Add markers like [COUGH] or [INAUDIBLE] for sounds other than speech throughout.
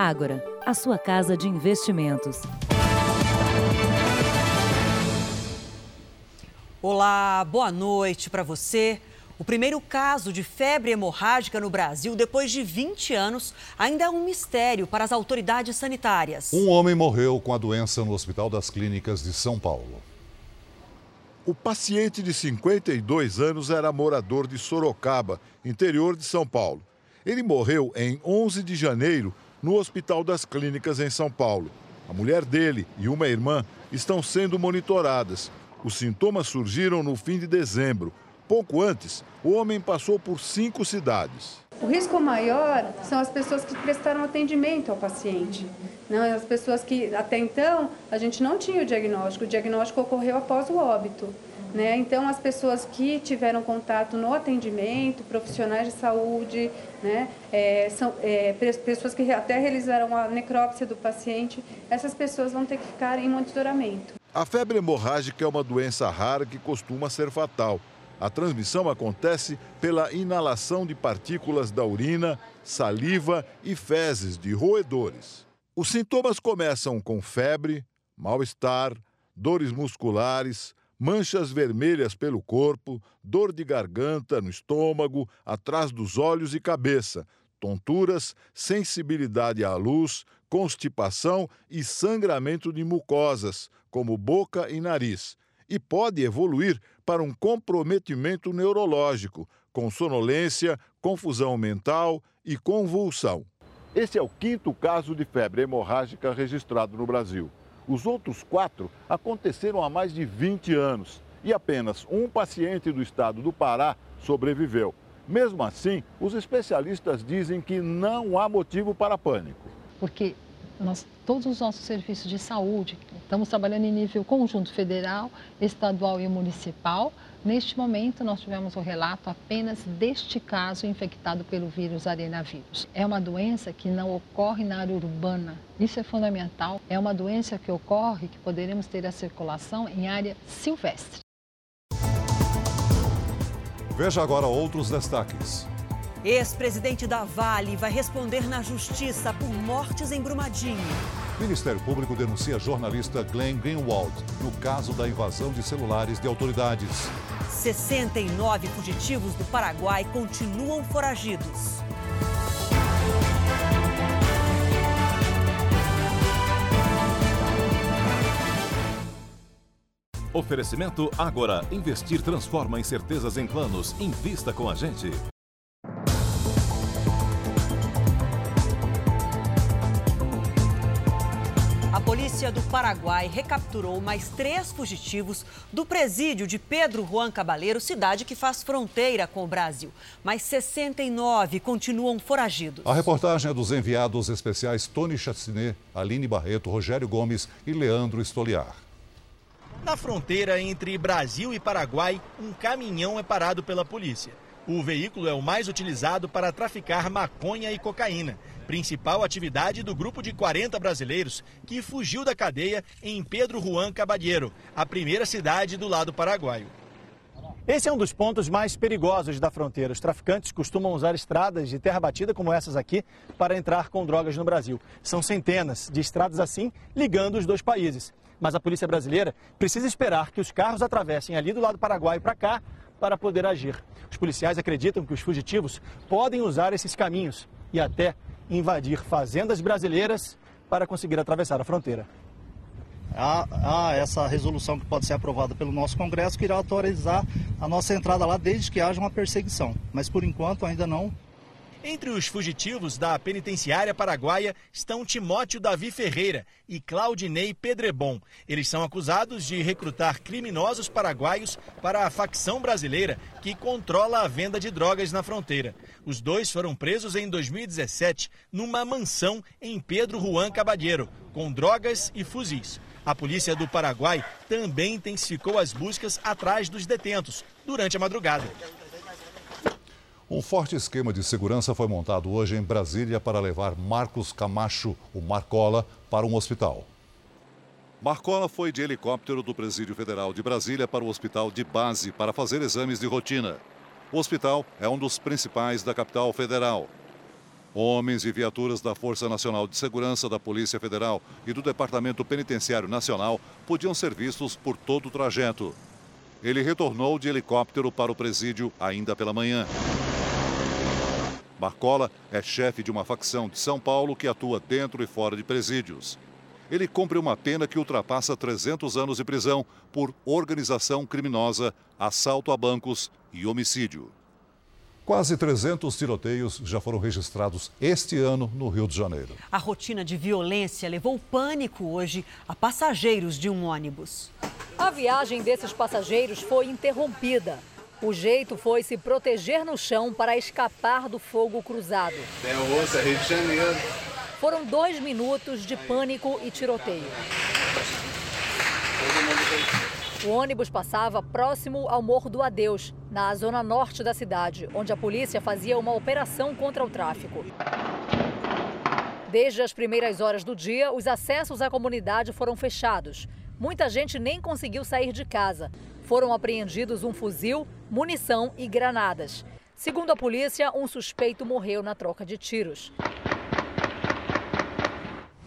Ágora, a sua casa de investimentos. Olá, boa noite para você. O primeiro caso de febre hemorrágica no Brasil, depois de 20 anos, ainda é um mistério para as autoridades sanitárias. Um homem morreu com a doença no Hospital das Clínicas de São Paulo. O paciente de 52 anos era morador de Sorocaba, interior de São Paulo. Ele morreu em 11 de janeiro no Hospital das Clínicas em São Paulo. A mulher dele e uma irmã estão sendo monitoradas. Os sintomas surgiram no fim de dezembro. Pouco antes, o homem passou por cinco cidades. O risco maior são as pessoas que prestaram atendimento ao paciente. Não, as pessoas que até então a gente não tinha o diagnóstico, o diagnóstico ocorreu após o óbito. Né? Então, as pessoas que tiveram contato no atendimento, profissionais de saúde, né? É, são é, pessoas que até realizaram a necrópsia do paciente, essas pessoas vão ter que ficar em monitoramento. A febre hemorrágica é uma doença rara que costuma ser fatal. A transmissão acontece pela inalação de partículas da urina, saliva e fezes de roedores. Os sintomas começam com febre, mal-estar, dores musculares, manchas vermelhas pelo corpo, dor de garganta, no estômago, atrás dos olhos e cabeça, tonturas, sensibilidade à luz, constipação e sangramento de mucosas, como boca e nariz. E pode evoluir para um comprometimento neurológico, com sonolência, confusão mental e convulsão. Esse é o quinto caso de febre hemorrágica registrado no Brasil. Os outros quatro aconteceram há mais de 20 anos e apenas um paciente do estado do Pará sobreviveu. Mesmo assim, os especialistas dizem que não há motivo para pânico. Porque nós, todos os nossos serviços de saúde, estamos trabalhando em nível conjunto federal, estadual e municipal, Neste momento, nós tivemos o relato apenas deste caso infectado pelo vírus arenavírus. É uma doença que não ocorre na área urbana. Isso é fundamental. É uma doença que ocorre que poderemos ter a circulação em área silvestre. Veja agora outros destaques. Ex-presidente da Vale vai responder na justiça por mortes em Brumadinho. Ministério Público denuncia jornalista Glenn Greenwald no caso da invasão de celulares de autoridades. 69 fugitivos do Paraguai continuam foragidos. Oferecimento Agora. Investir transforma incertezas em planos. Invista com a gente. Polícia do Paraguai recapturou mais três fugitivos do presídio de Pedro Juan Cabaleiro, cidade que faz fronteira com o Brasil. Mas 69 continuam foragidos. A reportagem é dos enviados especiais Tony Chacinet, Aline Barreto, Rogério Gomes e Leandro Estoliar. Na fronteira entre Brasil e Paraguai, um caminhão é parado pela polícia. O veículo é o mais utilizado para traficar maconha e cocaína principal atividade do grupo de 40 brasileiros que fugiu da cadeia em Pedro Juan Caballero, a primeira cidade do lado paraguaio. Esse é um dos pontos mais perigosos da fronteira. Os traficantes costumam usar estradas de terra batida como essas aqui para entrar com drogas no Brasil. São centenas de estradas assim ligando os dois países. Mas a polícia brasileira precisa esperar que os carros atravessem ali do lado paraguaio para cá para poder agir. Os policiais acreditam que os fugitivos podem usar esses caminhos e até invadir fazendas brasileiras para conseguir atravessar a fronteira. Há, há, essa resolução que pode ser aprovada pelo nosso Congresso que irá autorizar a nossa entrada lá desde que haja uma perseguição. Mas por enquanto ainda não entre os fugitivos da penitenciária paraguaia estão Timóteo Davi Ferreira e Claudinei Pedrebon. Eles são acusados de recrutar criminosos paraguaios para a facção brasileira que controla a venda de drogas na fronteira. Os dois foram presos em 2017 numa mansão em Pedro Juan Caballero, com drogas e fuzis. A polícia do Paraguai também intensificou as buscas atrás dos detentos durante a madrugada. Um forte esquema de segurança foi montado hoje em Brasília para levar Marcos Camacho, o Marcola, para um hospital. Marcola foi de helicóptero do Presídio Federal de Brasília para o hospital de base para fazer exames de rotina. O hospital é um dos principais da capital federal. Homens e viaturas da Força Nacional de Segurança, da Polícia Federal e do Departamento Penitenciário Nacional podiam ser vistos por todo o trajeto. Ele retornou de helicóptero para o presídio ainda pela manhã. Marcola é chefe de uma facção de São Paulo que atua dentro e fora de presídios. Ele cumpre uma pena que ultrapassa 300 anos de prisão por organização criminosa, assalto a bancos e homicídio. Quase 300 tiroteios já foram registrados este ano no Rio de Janeiro. A rotina de violência levou pânico hoje a passageiros de um ônibus. A viagem desses passageiros foi interrompida. O jeito foi se proteger no chão para escapar do fogo cruzado. O osso, é Rio de Janeiro. Foram dois minutos de pânico e tiroteio. O ônibus passava próximo ao Morro do Adeus, na zona norte da cidade, onde a polícia fazia uma operação contra o tráfico. Desde as primeiras horas do dia, os acessos à comunidade foram fechados. Muita gente nem conseguiu sair de casa. Foram apreendidos um fuzil, munição e granadas. Segundo a polícia, um suspeito morreu na troca de tiros.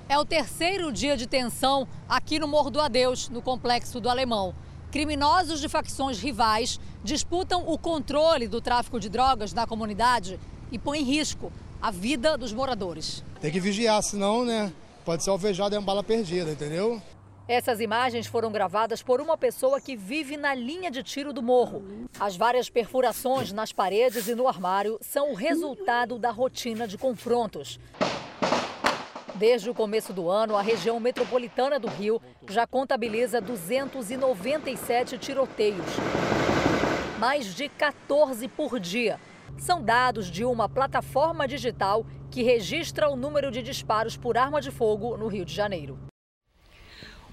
É o terceiro dia de tensão aqui no Morro do Adeus, no complexo do Alemão. Criminosos de facções rivais disputam o controle do tráfico de drogas na comunidade e põem em risco a vida dos moradores. Tem que vigiar, senão, né, pode ser alvejado e uma bala perdida, entendeu? Essas imagens foram gravadas por uma pessoa que vive na linha de tiro do morro. As várias perfurações nas paredes e no armário são o resultado da rotina de confrontos. Desde o começo do ano, a região metropolitana do Rio já contabiliza 297 tiroteios. Mais de 14 por dia. São dados de uma plataforma digital que registra o número de disparos por arma de fogo no Rio de Janeiro.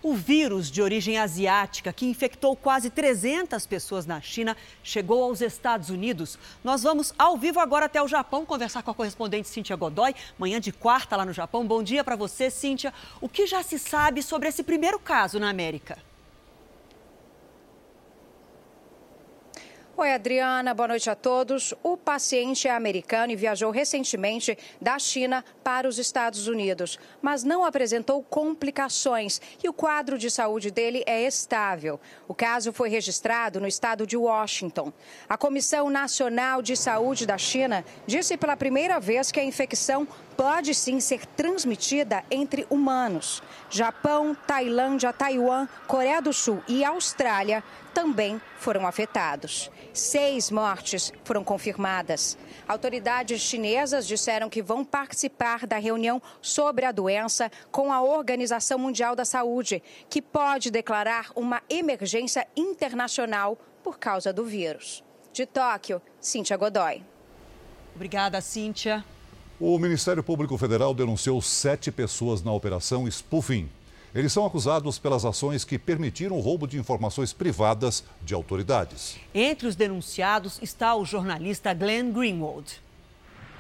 O vírus de origem asiática, que infectou quase 300 pessoas na China, chegou aos Estados Unidos. Nós vamos ao vivo agora até o Japão conversar com a correspondente Cíntia Godoy, manhã de quarta lá no Japão. Bom dia para você, Cíntia. O que já se sabe sobre esse primeiro caso na América? Oi, Adriana, boa noite a todos. O paciente é americano e viajou recentemente da China para os Estados Unidos, mas não apresentou complicações e o quadro de saúde dele é estável. O caso foi registrado no estado de Washington. A Comissão Nacional de Saúde da China disse pela primeira vez que a infecção pode sim ser transmitida entre humanos. Japão, Tailândia, Taiwan, Coreia do Sul e Austrália também foram afetados. Seis mortes foram confirmadas. Autoridades chinesas disseram que vão participar da reunião sobre a doença com a Organização Mundial da Saúde, que pode declarar uma emergência internacional por causa do vírus. De Tóquio, Cíntia Godoy. Obrigada, Cíntia. O Ministério Público Federal denunciou sete pessoas na operação Spoofing. Eles são acusados pelas ações que permitiram o roubo de informações privadas de autoridades. Entre os denunciados está o jornalista Glenn Greenwald.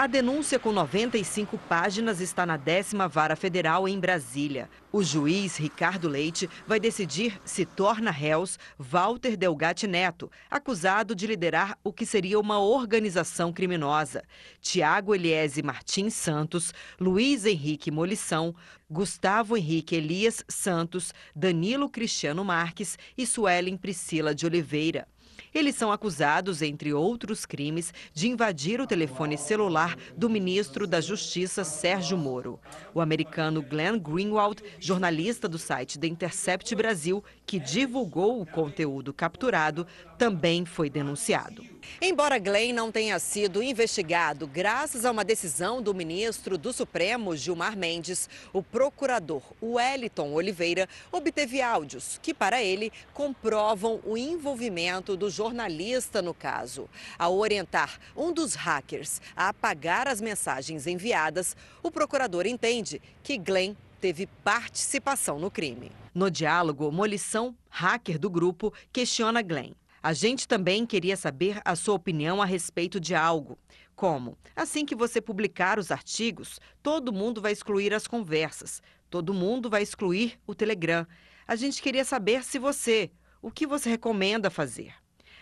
A denúncia com 95 páginas está na décima vara federal em Brasília. O juiz Ricardo Leite vai decidir se torna réus Walter Delgatti Neto, acusado de liderar o que seria uma organização criminosa. Tiago Eliese Martins Santos, Luiz Henrique Molição, Gustavo Henrique Elias Santos, Danilo Cristiano Marques e Suelen Priscila de Oliveira. Eles são acusados, entre outros crimes, de invadir o telefone celular do ministro da Justiça, Sérgio Moro. O americano Glenn Greenwald, jornalista do site The Intercept Brasil, que divulgou o conteúdo capturado, também foi denunciado. Embora Glenn não tenha sido investigado, graças a uma decisão do ministro do Supremo, Gilmar Mendes, o procurador Wellington Oliveira obteve áudios que, para ele, comprovam o envolvimento do jornalista no caso. Ao orientar um dos hackers a apagar as mensagens enviadas, o procurador entende que Glenn teve participação no crime. No diálogo, Molição, hacker do grupo, questiona Glenn. A gente também queria saber a sua opinião a respeito de algo. Como? Assim que você publicar os artigos, todo mundo vai excluir as conversas, todo mundo vai excluir o Telegram. A gente queria saber se você, o que você recomenda fazer.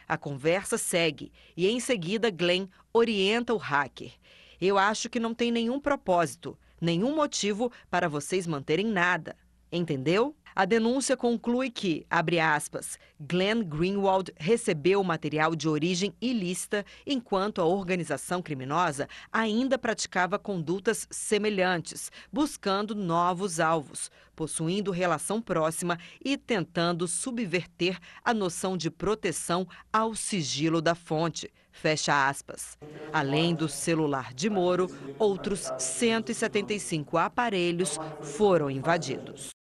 A conversa segue e em seguida Glenn orienta o hacker. Eu acho que não tem nenhum propósito, nenhum motivo para vocês manterem nada. Entendeu? A denúncia conclui que, abre aspas, Glenn Greenwald recebeu material de origem ilícita enquanto a organização criminosa ainda praticava condutas semelhantes, buscando novos alvos, possuindo relação próxima e tentando subverter a noção de proteção ao sigilo da fonte. Fecha aspas. Além do celular de Moro, outros 175 aparelhos foram invadidos.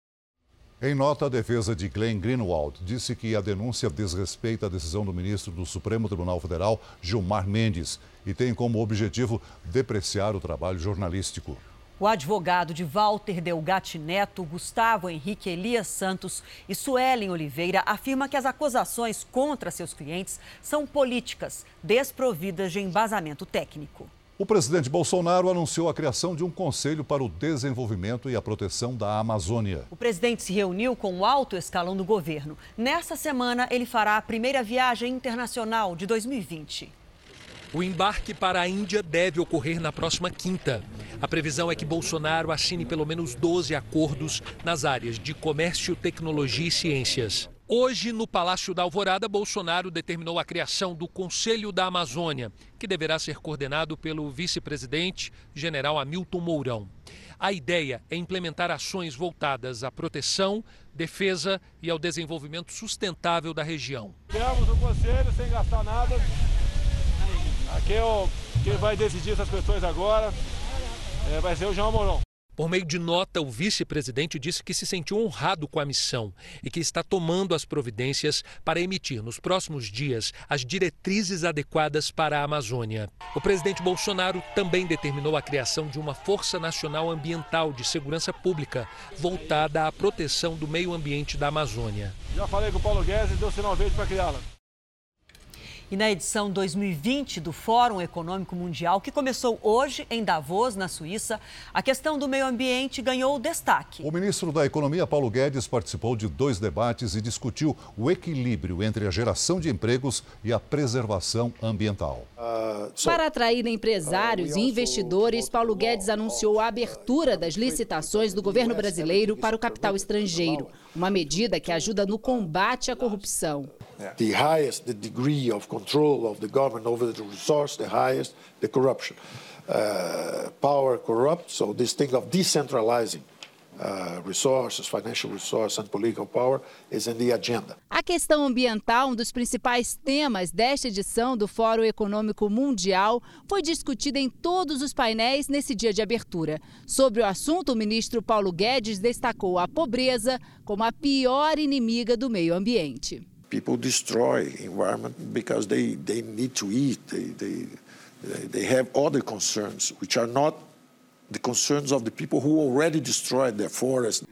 Em nota, a defesa de Glenn Greenwald disse que a denúncia desrespeita a decisão do ministro do Supremo Tribunal Federal, Gilmar Mendes, e tem como objetivo depreciar o trabalho jornalístico. O advogado de Walter Delgatti Neto, Gustavo Henrique Elias Santos e Suelen Oliveira afirma que as acusações contra seus clientes são políticas, desprovidas de embasamento técnico. O presidente Bolsonaro anunciou a criação de um conselho para o desenvolvimento e a proteção da Amazônia. O presidente se reuniu com o alto escalão do governo. Nesta semana, ele fará a primeira viagem internacional de 2020. O embarque para a Índia deve ocorrer na próxima quinta. A previsão é que Bolsonaro assine pelo menos 12 acordos nas áreas de comércio, tecnologia e ciências. Hoje, no Palácio da Alvorada, Bolsonaro determinou a criação do Conselho da Amazônia, que deverá ser coordenado pelo vice-presidente, general Hamilton Mourão. A ideia é implementar ações voltadas à proteção, defesa e ao desenvolvimento sustentável da região. Criamos o conselho sem gastar nada. Aqui é o, quem vai decidir essas questões agora é, vai ser o João Mourão. Por meio de nota, o vice-presidente disse que se sentiu honrado com a missão e que está tomando as providências para emitir nos próximos dias as diretrizes adequadas para a Amazônia. O presidente Bolsonaro também determinou a criação de uma Força Nacional Ambiental de Segurança Pública voltada à proteção do meio ambiente da Amazônia. Já falei com o Paulo Guedes e deu sinal verde para criá-la. E na edição 2020 do Fórum Econômico Mundial, que começou hoje em Davos, na Suíça, a questão do meio ambiente ganhou destaque. O ministro da Economia, Paulo Guedes, participou de dois debates e discutiu o equilíbrio entre a geração de empregos e a preservação ambiental. Para atrair empresários e investidores, Paulo Guedes anunciou a abertura das licitações do governo brasileiro para o capital estrangeiro, uma medida que ajuda no combate à corrupção. The highest the degree of control of the government over the resource, the highest the corruption. Uh, power corrupt, so this thing of decentralizing uh, resources, financial resources and political power is in the agenda. A questão ambiental, um dos principais temas desta edição do Fórum Econômico Mundial, foi discutida em todos os painéis nesse dia de abertura. Sobre o assunto, o ministro Paulo Guedes destacou a pobreza como a pior inimiga do meio ambiente. People destroy environment because they, they need to eat. They, they, they have other concerns, which are not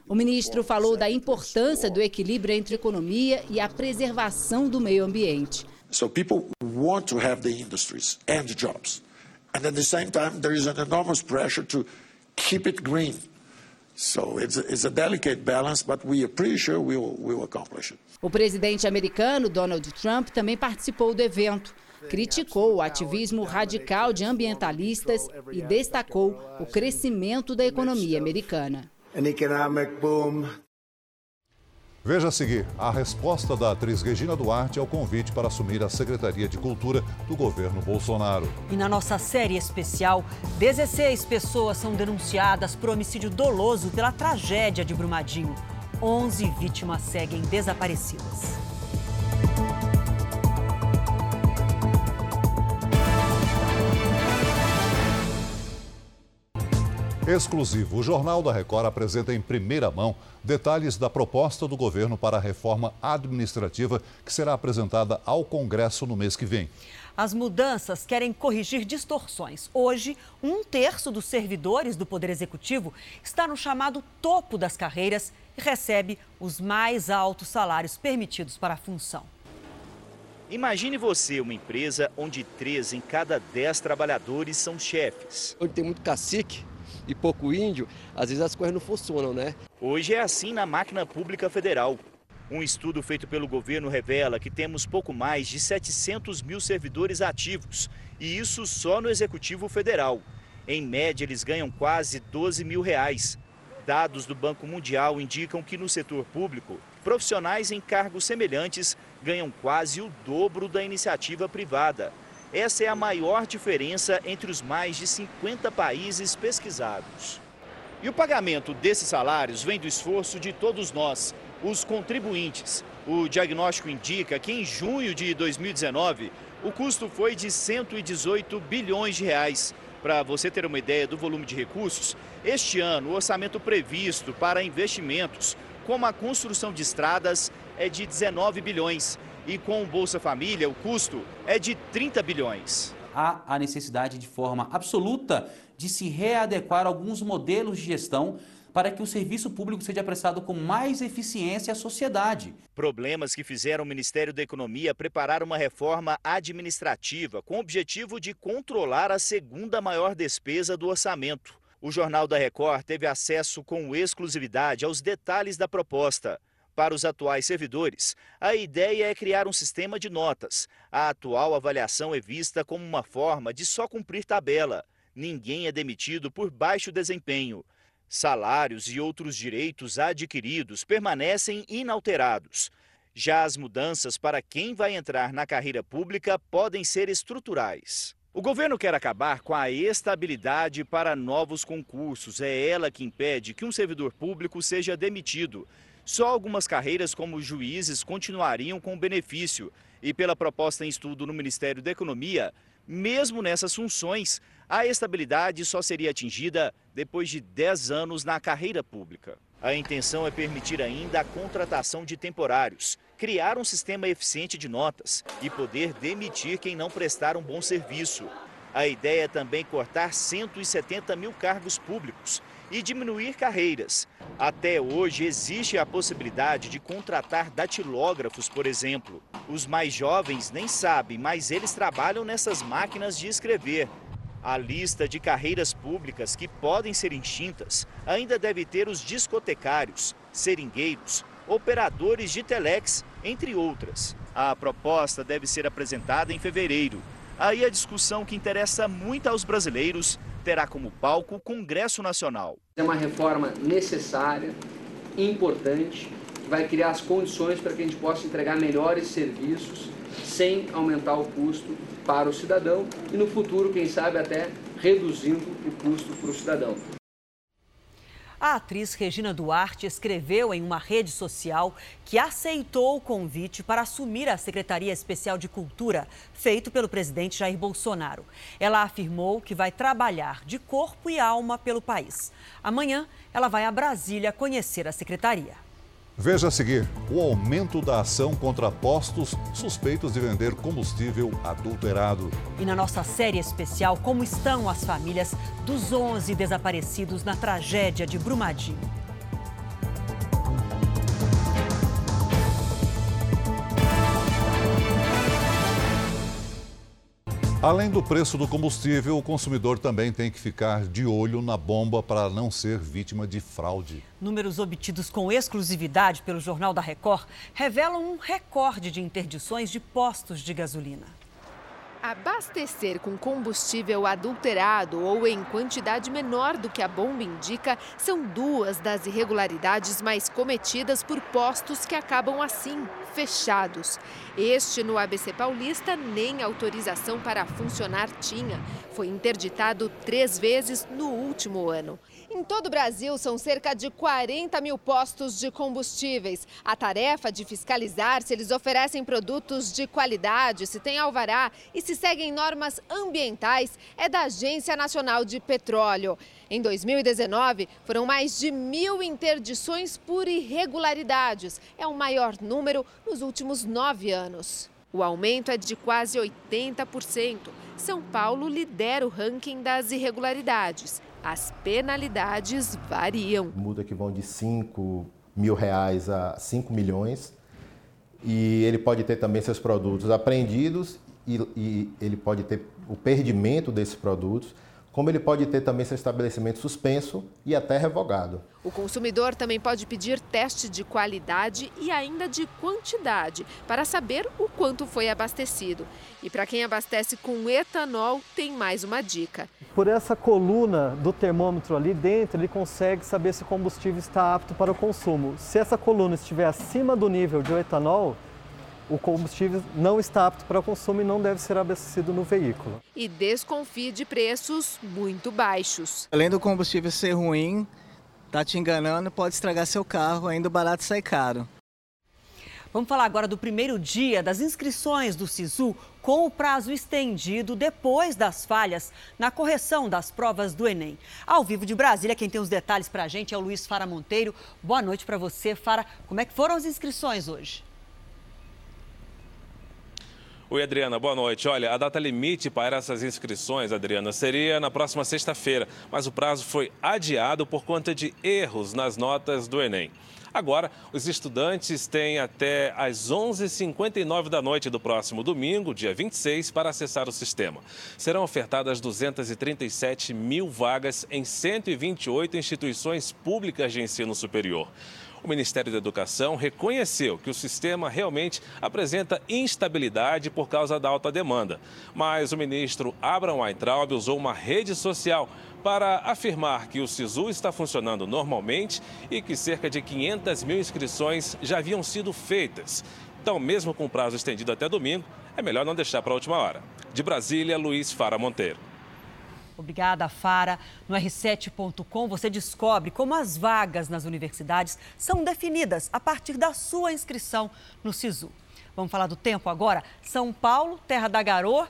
O ministro falou da importância do equilíbrio entre economia e a preservação do meio ambiente. So people want to have the industries and jobs. And at the same time, there is an enormous pressure to keep it green. So it's a, it's a delicate balance, but we are pretty sure we will, we will accomplish it. O presidente americano Donald Trump também participou do evento. Criticou o ativismo radical de ambientalistas e destacou o crescimento da economia americana. An economic boom. Veja a seguir a resposta da atriz Regina Duarte ao convite para assumir a Secretaria de Cultura do governo Bolsonaro. E na nossa série especial, 16 pessoas são denunciadas por homicídio doloso pela tragédia de Brumadinho. 11 vítimas seguem desaparecidas. Exclusivo. O Jornal da Record apresenta em primeira mão detalhes da proposta do governo para a reforma administrativa que será apresentada ao Congresso no mês que vem. As mudanças querem corrigir distorções. Hoje, um terço dos servidores do Poder Executivo está no chamado topo das carreiras e recebe os mais altos salários permitidos para a função. Imagine você uma empresa onde três em cada dez trabalhadores são chefes. Onde tem muito cacique e pouco índio, às vezes as coisas não funcionam, né? Hoje é assim na máquina pública federal. Um estudo feito pelo governo revela que temos pouco mais de 700 mil servidores ativos, e isso só no Executivo Federal. Em média, eles ganham quase 12 mil reais. Dados do Banco Mundial indicam que no setor público, profissionais em cargos semelhantes ganham quase o dobro da iniciativa privada. Essa é a maior diferença entre os mais de 50 países pesquisados. E o pagamento desses salários vem do esforço de todos nós, os contribuintes. O diagnóstico indica que em junho de 2019, o custo foi de 118 bilhões de reais. Para você ter uma ideia do volume de recursos, este ano o orçamento previsto para investimentos, como a construção de estradas, é de 19 bilhões. E com o Bolsa Família, o custo é de 30 bilhões. Há a necessidade de forma absoluta de se readequar alguns modelos de gestão para que o serviço público seja prestado com mais eficiência à sociedade. Problemas que fizeram o Ministério da Economia preparar uma reforma administrativa com o objetivo de controlar a segunda maior despesa do orçamento. O Jornal da Record teve acesso com exclusividade aos detalhes da proposta. Para os atuais servidores, a ideia é criar um sistema de notas. A atual avaliação é vista como uma forma de só cumprir tabela. Ninguém é demitido por baixo desempenho. Salários e outros direitos adquiridos permanecem inalterados. Já as mudanças para quem vai entrar na carreira pública podem ser estruturais. O governo quer acabar com a estabilidade para novos concursos. É ela que impede que um servidor público seja demitido. Só algumas carreiras, como juízes, continuariam com benefício. E pela proposta em estudo no Ministério da Economia, mesmo nessas funções, a estabilidade só seria atingida depois de 10 anos na carreira pública. A intenção é permitir ainda a contratação de temporários, criar um sistema eficiente de notas e poder demitir quem não prestar um bom serviço. A ideia é também cortar 170 mil cargos públicos e diminuir carreiras. Até hoje existe a possibilidade de contratar datilógrafos, por exemplo. Os mais jovens nem sabem, mas eles trabalham nessas máquinas de escrever. A lista de carreiras públicas que podem ser extintas ainda deve ter os discotecários, seringueiros, operadores de telex, entre outras. A proposta deve ser apresentada em fevereiro. Aí a discussão que interessa muito aos brasileiros terá como palco o Congresso Nacional. É uma reforma necessária, importante, vai criar as condições para que a gente possa entregar melhores serviços sem aumentar o custo para o cidadão e no futuro, quem sabe, até reduzindo o custo para o cidadão. A atriz Regina Duarte escreveu em uma rede social que aceitou o convite para assumir a Secretaria Especial de Cultura, feito pelo presidente Jair Bolsonaro. Ela afirmou que vai trabalhar de corpo e alma pelo país. Amanhã, ela vai a Brasília conhecer a secretaria. Veja a seguir o aumento da ação contra postos suspeitos de vender combustível adulterado. E na nossa série especial, como estão as famílias dos 11 desaparecidos na tragédia de Brumadinho. Além do preço do combustível, o consumidor também tem que ficar de olho na bomba para não ser vítima de fraude. Números obtidos com exclusividade pelo Jornal da Record revelam um recorde de interdições de postos de gasolina. Abastecer com combustível adulterado ou em quantidade menor do que a bomba indica são duas das irregularidades mais cometidas por postos que acabam assim, fechados. Este no ABC Paulista nem autorização para funcionar tinha. Foi interditado três vezes no último ano. Em todo o Brasil, são cerca de 40 mil postos de combustíveis. A tarefa de fiscalizar se eles oferecem produtos de qualidade, se tem alvará e se seguem normas ambientais é da Agência Nacional de Petróleo. Em 2019, foram mais de mil interdições por irregularidades. É o maior número nos últimos nove anos. O aumento é de quase 80%. São Paulo lidera o ranking das irregularidades. As penalidades variam. Multa que vão de 5 mil reais a 5 milhões. E ele pode ter também seus produtos apreendidos e, e ele pode ter o perdimento desses produtos como ele pode ter também seu estabelecimento suspenso e até revogado. O consumidor também pode pedir teste de qualidade e ainda de quantidade para saber o quanto foi abastecido. E para quem abastece com etanol, tem mais uma dica. Por essa coluna do termômetro ali dentro, ele consegue saber se o combustível está apto para o consumo. Se essa coluna estiver acima do nível de etanol, o combustível não está apto para consumo e não deve ser abastecido no veículo. E desconfie de preços muito baixos. Além do combustível ser ruim, tá te enganando, pode estragar seu carro, ainda o barato sai caro. Vamos falar agora do primeiro dia das inscrições do SISU com o prazo estendido depois das falhas na correção das provas do Enem. Ao vivo de Brasília, quem tem os detalhes para a gente é o Luiz Fara Monteiro. Boa noite para você, Fara. Como é que foram as inscrições hoje? Oi, Adriana, boa noite. Olha, a data limite para essas inscrições, Adriana, seria na próxima sexta-feira, mas o prazo foi adiado por conta de erros nas notas do Enem. Agora, os estudantes têm até às 11h59 da noite do próximo domingo, dia 26, para acessar o sistema. Serão ofertadas 237 mil vagas em 128 instituições públicas de ensino superior. O Ministério da Educação reconheceu que o sistema realmente apresenta instabilidade por causa da alta demanda. Mas o ministro Abraham Weintraub usou uma rede social para afirmar que o SISU está funcionando normalmente e que cerca de 500 mil inscrições já haviam sido feitas. Então, mesmo com prazo estendido até domingo, é melhor não deixar para a última hora. De Brasília, Luiz Fara Monteiro. Obrigada, Fara. No r7.com você descobre como as vagas nas universidades são definidas a partir da sua inscrição no SISU. Vamos falar do tempo agora? São Paulo, terra da garoa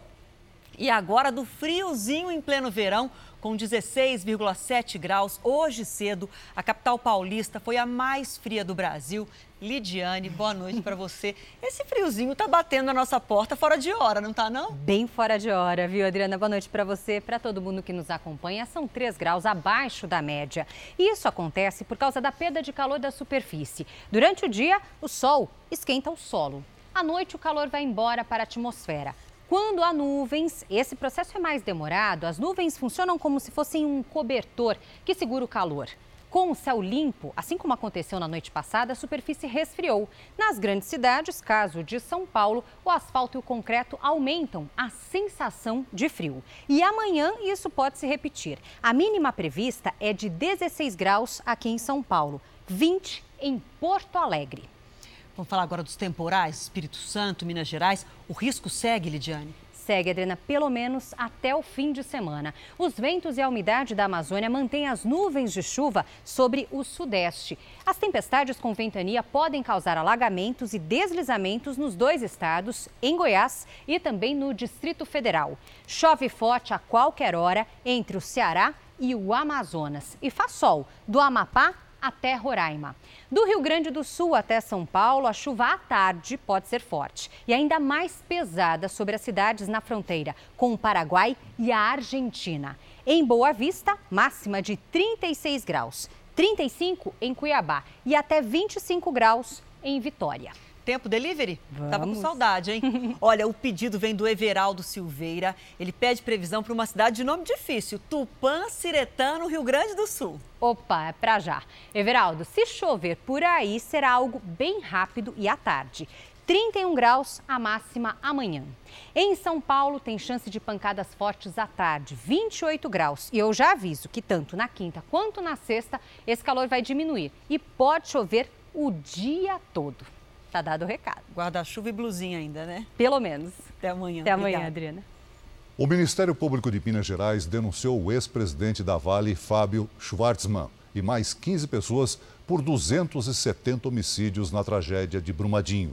e agora do friozinho em pleno verão, com 16,7 graus. Hoje cedo, a capital paulista foi a mais fria do Brasil. Lidiane, boa noite para você. Esse friozinho tá batendo na nossa porta fora de hora, não tá não? Bem fora de hora, viu, Adriana? Boa noite para você, para todo mundo que nos acompanha. São 3 graus abaixo da média. E isso acontece por causa da perda de calor da superfície. Durante o dia, o sol esquenta o solo. À noite, o calor vai embora para a atmosfera. Quando há nuvens, esse processo é mais demorado, as nuvens funcionam como se fossem um cobertor que segura o calor. Com o céu limpo, assim como aconteceu na noite passada, a superfície resfriou. Nas grandes cidades, caso de São Paulo, o asfalto e o concreto aumentam a sensação de frio. E amanhã isso pode se repetir. A mínima prevista é de 16 graus aqui em São Paulo, 20 em Porto Alegre. Vamos falar agora dos temporais, Espírito Santo, Minas Gerais. O risco segue, Lidiane? Segue, Adriana, pelo menos até o fim de semana. Os ventos e a umidade da Amazônia mantêm as nuvens de chuva sobre o sudeste. As tempestades com ventania podem causar alagamentos e deslizamentos nos dois estados, em Goiás e também no Distrito Federal. Chove forte a qualquer hora entre o Ceará e o Amazonas. E faz sol do Amapá até Roraima. Do Rio Grande do Sul até São Paulo, a chuva à tarde pode ser forte e ainda mais pesada sobre as cidades na fronteira com o Paraguai e a Argentina. Em Boa Vista, máxima de 36 graus, 35 em Cuiabá e até 25 graus em Vitória. Tempo delivery? Vamos. Tava com saudade, hein? [LAUGHS] Olha, o pedido vem do Everaldo Silveira. Ele pede previsão para uma cidade de nome difícil, Tupã, Ciretã, no Rio Grande do Sul. Opa, é pra já. Everaldo, se chover por aí, será algo bem rápido e à tarde. 31 graus a máxima amanhã. Em São Paulo, tem chance de pancadas fortes à tarde, 28 graus. E eu já aviso que tanto na quinta quanto na sexta, esse calor vai diminuir e pode chover o dia todo. Tá dado o recado. Guarda-chuva e blusinha ainda, né? Pelo menos. Até amanhã. Até amanhã, Obrigada. Adriana. O Ministério Público de Minas Gerais denunciou o ex-presidente da Vale, Fábio Schwartzman, e mais 15 pessoas por 270 homicídios na tragédia de Brumadinho.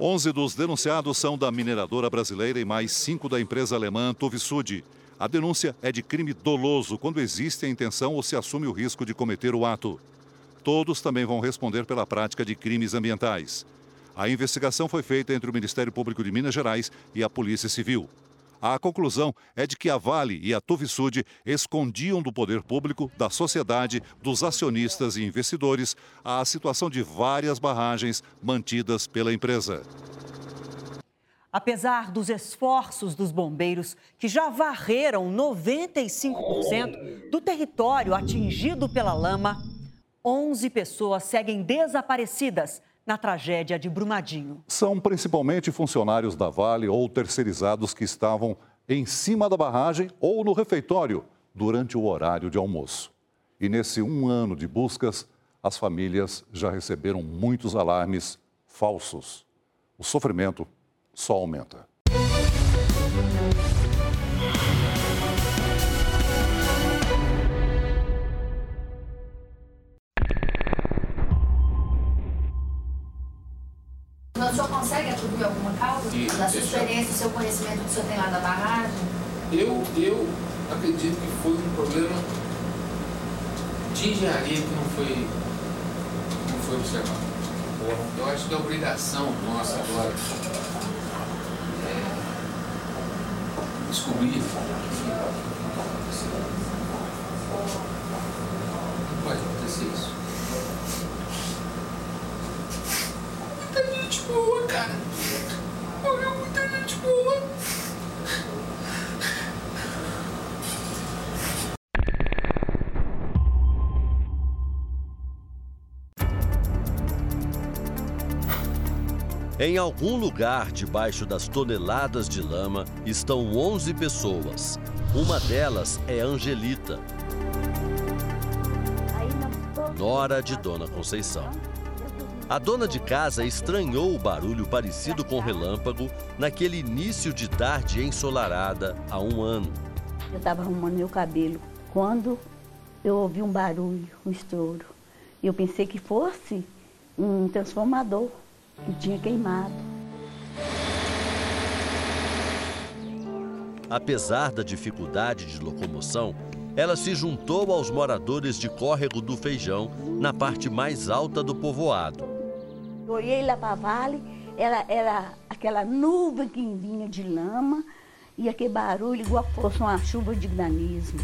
11 dos denunciados são da mineradora brasileira e mais cinco da empresa alemã Tuvisud. A denúncia é de crime doloso quando existe a intenção ou se assume o risco de cometer o ato. Todos também vão responder pela prática de crimes ambientais. A investigação foi feita entre o Ministério Público de Minas Gerais e a Polícia Civil. A conclusão é de que a Vale e a Tuvisud escondiam do poder público, da sociedade, dos acionistas e investidores a situação de várias barragens mantidas pela empresa. Apesar dos esforços dos bombeiros, que já varreram 95% do território atingido pela lama, 11 pessoas seguem desaparecidas na tragédia de Brumadinho. São principalmente funcionários da Vale ou terceirizados que estavam em cima da barragem ou no refeitório durante o horário de almoço. E nesse um ano de buscas, as famílias já receberam muitos alarmes falsos. O sofrimento só aumenta. Alguma causa da sua experiência, do seu conhecimento que o senhor tem lá da barragem? Eu, eu acredito que foi um problema de engenharia que não foi, não foi observado. Eu acho que a obrigação nossa agora é descobrir não pode acontecer isso. Muita gente boa, cara. Morreu muita gente boa. Em algum lugar debaixo das toneladas de lama estão 11 pessoas. Uma delas é Angelita, nora de Dona Conceição. A dona de casa estranhou o barulho parecido com relâmpago naquele início de tarde ensolarada há um ano. Eu estava arrumando meu cabelo quando eu ouvi um barulho, um estouro. E eu pensei que fosse um transformador que tinha queimado. Apesar da dificuldade de locomoção, ela se juntou aos moradores de Córrego do Feijão, na parte mais alta do povoado. Olhei lá para vale, era, era aquela nuvem que vinha de lama e aquele barulho igual fosse uma chuva de granizo.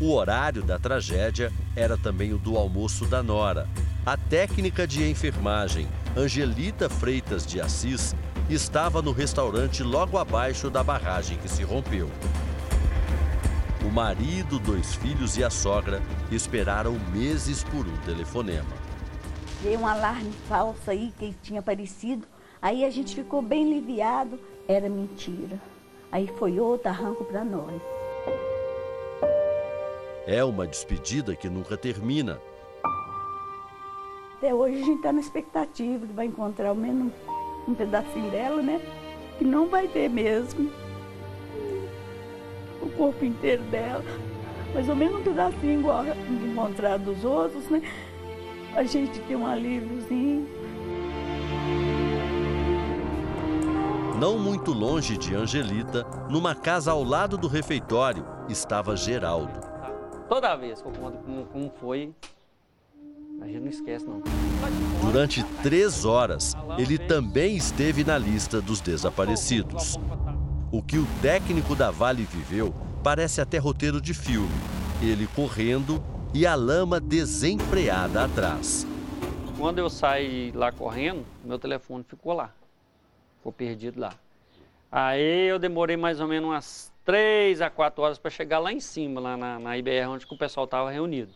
O horário da tragédia era também o do almoço da Nora. A técnica de enfermagem, Angelita Freitas de Assis, estava no restaurante logo abaixo da barragem que se rompeu. O marido, dois filhos e a sogra esperaram meses por um telefonema. Veio um alarme falso aí que tinha aparecido. Aí a gente ficou bem aliviado. Era mentira. Aí foi outro arranco para nós. É uma despedida que nunca termina. Até hoje a gente está na expectativa que vai encontrar ao menos um pedacinho dela, né? Que não vai ter mesmo. O corpo inteiro dela. Mais ou menos um pedacinho igual encontrar dos outros, né? A gente tem um alíviozinho. Não muito longe de Angelita, numa casa ao lado do refeitório, estava Geraldo. Toda vez que eu conto como, como foi, a gente não esquece não. Durante três horas, ele também esteve na lista dos desaparecidos. O que o técnico da Vale viveu parece até roteiro de filme. Ele correndo e a lama desenfreada atrás. Quando eu saí lá correndo, meu telefone ficou lá. Ficou perdido lá. Aí eu demorei mais ou menos umas três a quatro horas para chegar lá em cima, lá na, na IBR, onde o pessoal estava reunido.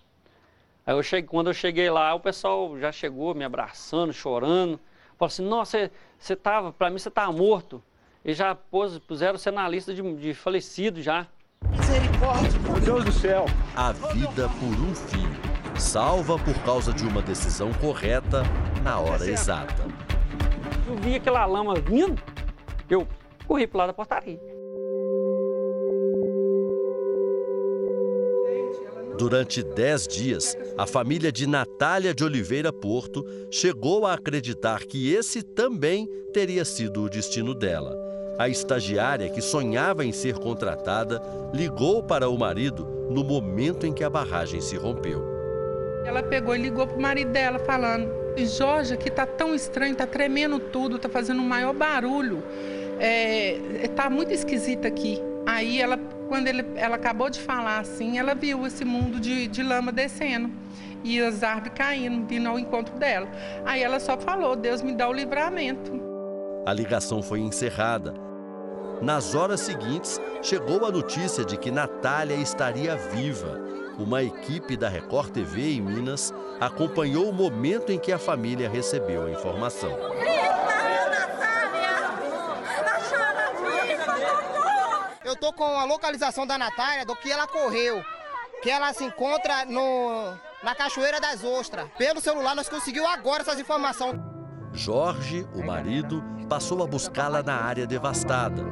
Aí eu cheguei, quando eu cheguei lá, o pessoal já chegou me abraçando, chorando. Falou assim, nossa, você estava, para mim você estava morto. E já pus, puseram você na lista de, de falecido já. Misericórdia, meu Deus do céu. A vida por um filho, salva por causa de uma decisão correta na hora exata. Eu vi aquela lama vindo, eu corri para lado da portaria. Durante dez dias, a família de Natália de Oliveira Porto chegou a acreditar que esse também teria sido o destino dela. A estagiária, que sonhava em ser contratada, ligou para o marido no momento em que a barragem se rompeu. Ela pegou e ligou para o marido dela, falando: Jorge, aqui tá tão estranho, tá tremendo tudo, tá fazendo um maior barulho. É, tá muito esquisito aqui. Aí ela, quando ele, ela acabou de falar assim, ela viu esse mundo de, de lama descendo e as árvores caindo, vindo ao encontro dela. Aí ela só falou: Deus me dá o livramento. A ligação foi encerrada. Nas horas seguintes, chegou a notícia de que Natália estaria viva. Uma equipe da Record TV em Minas acompanhou o momento em que a família recebeu a informação. Eu tô com a localização da Natália, do que ela correu, que ela se encontra no, na Cachoeira das Ostras. Pelo celular nós conseguimos agora essas informações. Jorge, o marido, passou a buscá-la na área devastada.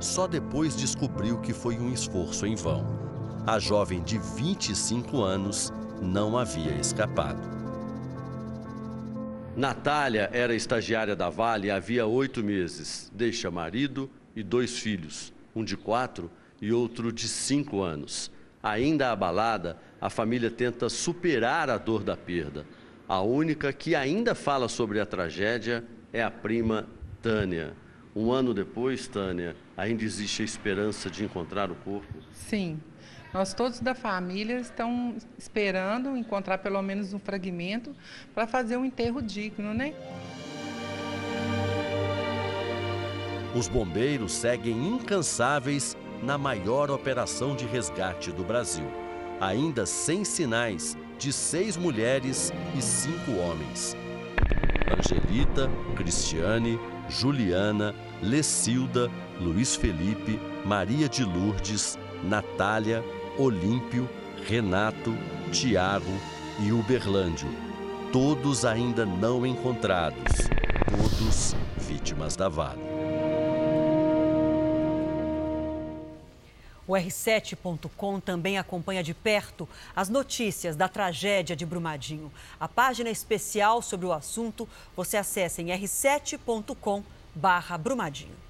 Só depois descobriu que foi um esforço em vão. A jovem de 25 anos não havia escapado. Natália era estagiária da Vale havia oito meses. Deixa marido e dois filhos, um de quatro e outro de cinco anos. Ainda abalada, a família tenta superar a dor da perda. A única que ainda fala sobre a tragédia é a prima Tânia. Um ano depois, Tânia, ainda existe a esperança de encontrar o corpo? Sim. Nós todos da família estão esperando encontrar pelo menos um fragmento para fazer um enterro digno, né? Os bombeiros seguem incansáveis na maior operação de resgate do Brasil. Ainda sem sinais de seis mulheres e cinco homens. Angelita, Cristiane, Juliana, Lecilda, Luiz Felipe, Maria de Lourdes, Natália, Olímpio, Renato, Tiago e Uberlândio. Todos ainda não encontrados. Todos vítimas da Vale. O R7.com também acompanha de perto as notícias da tragédia de Brumadinho. A página especial sobre o assunto você acessa em r7.com/brumadinho.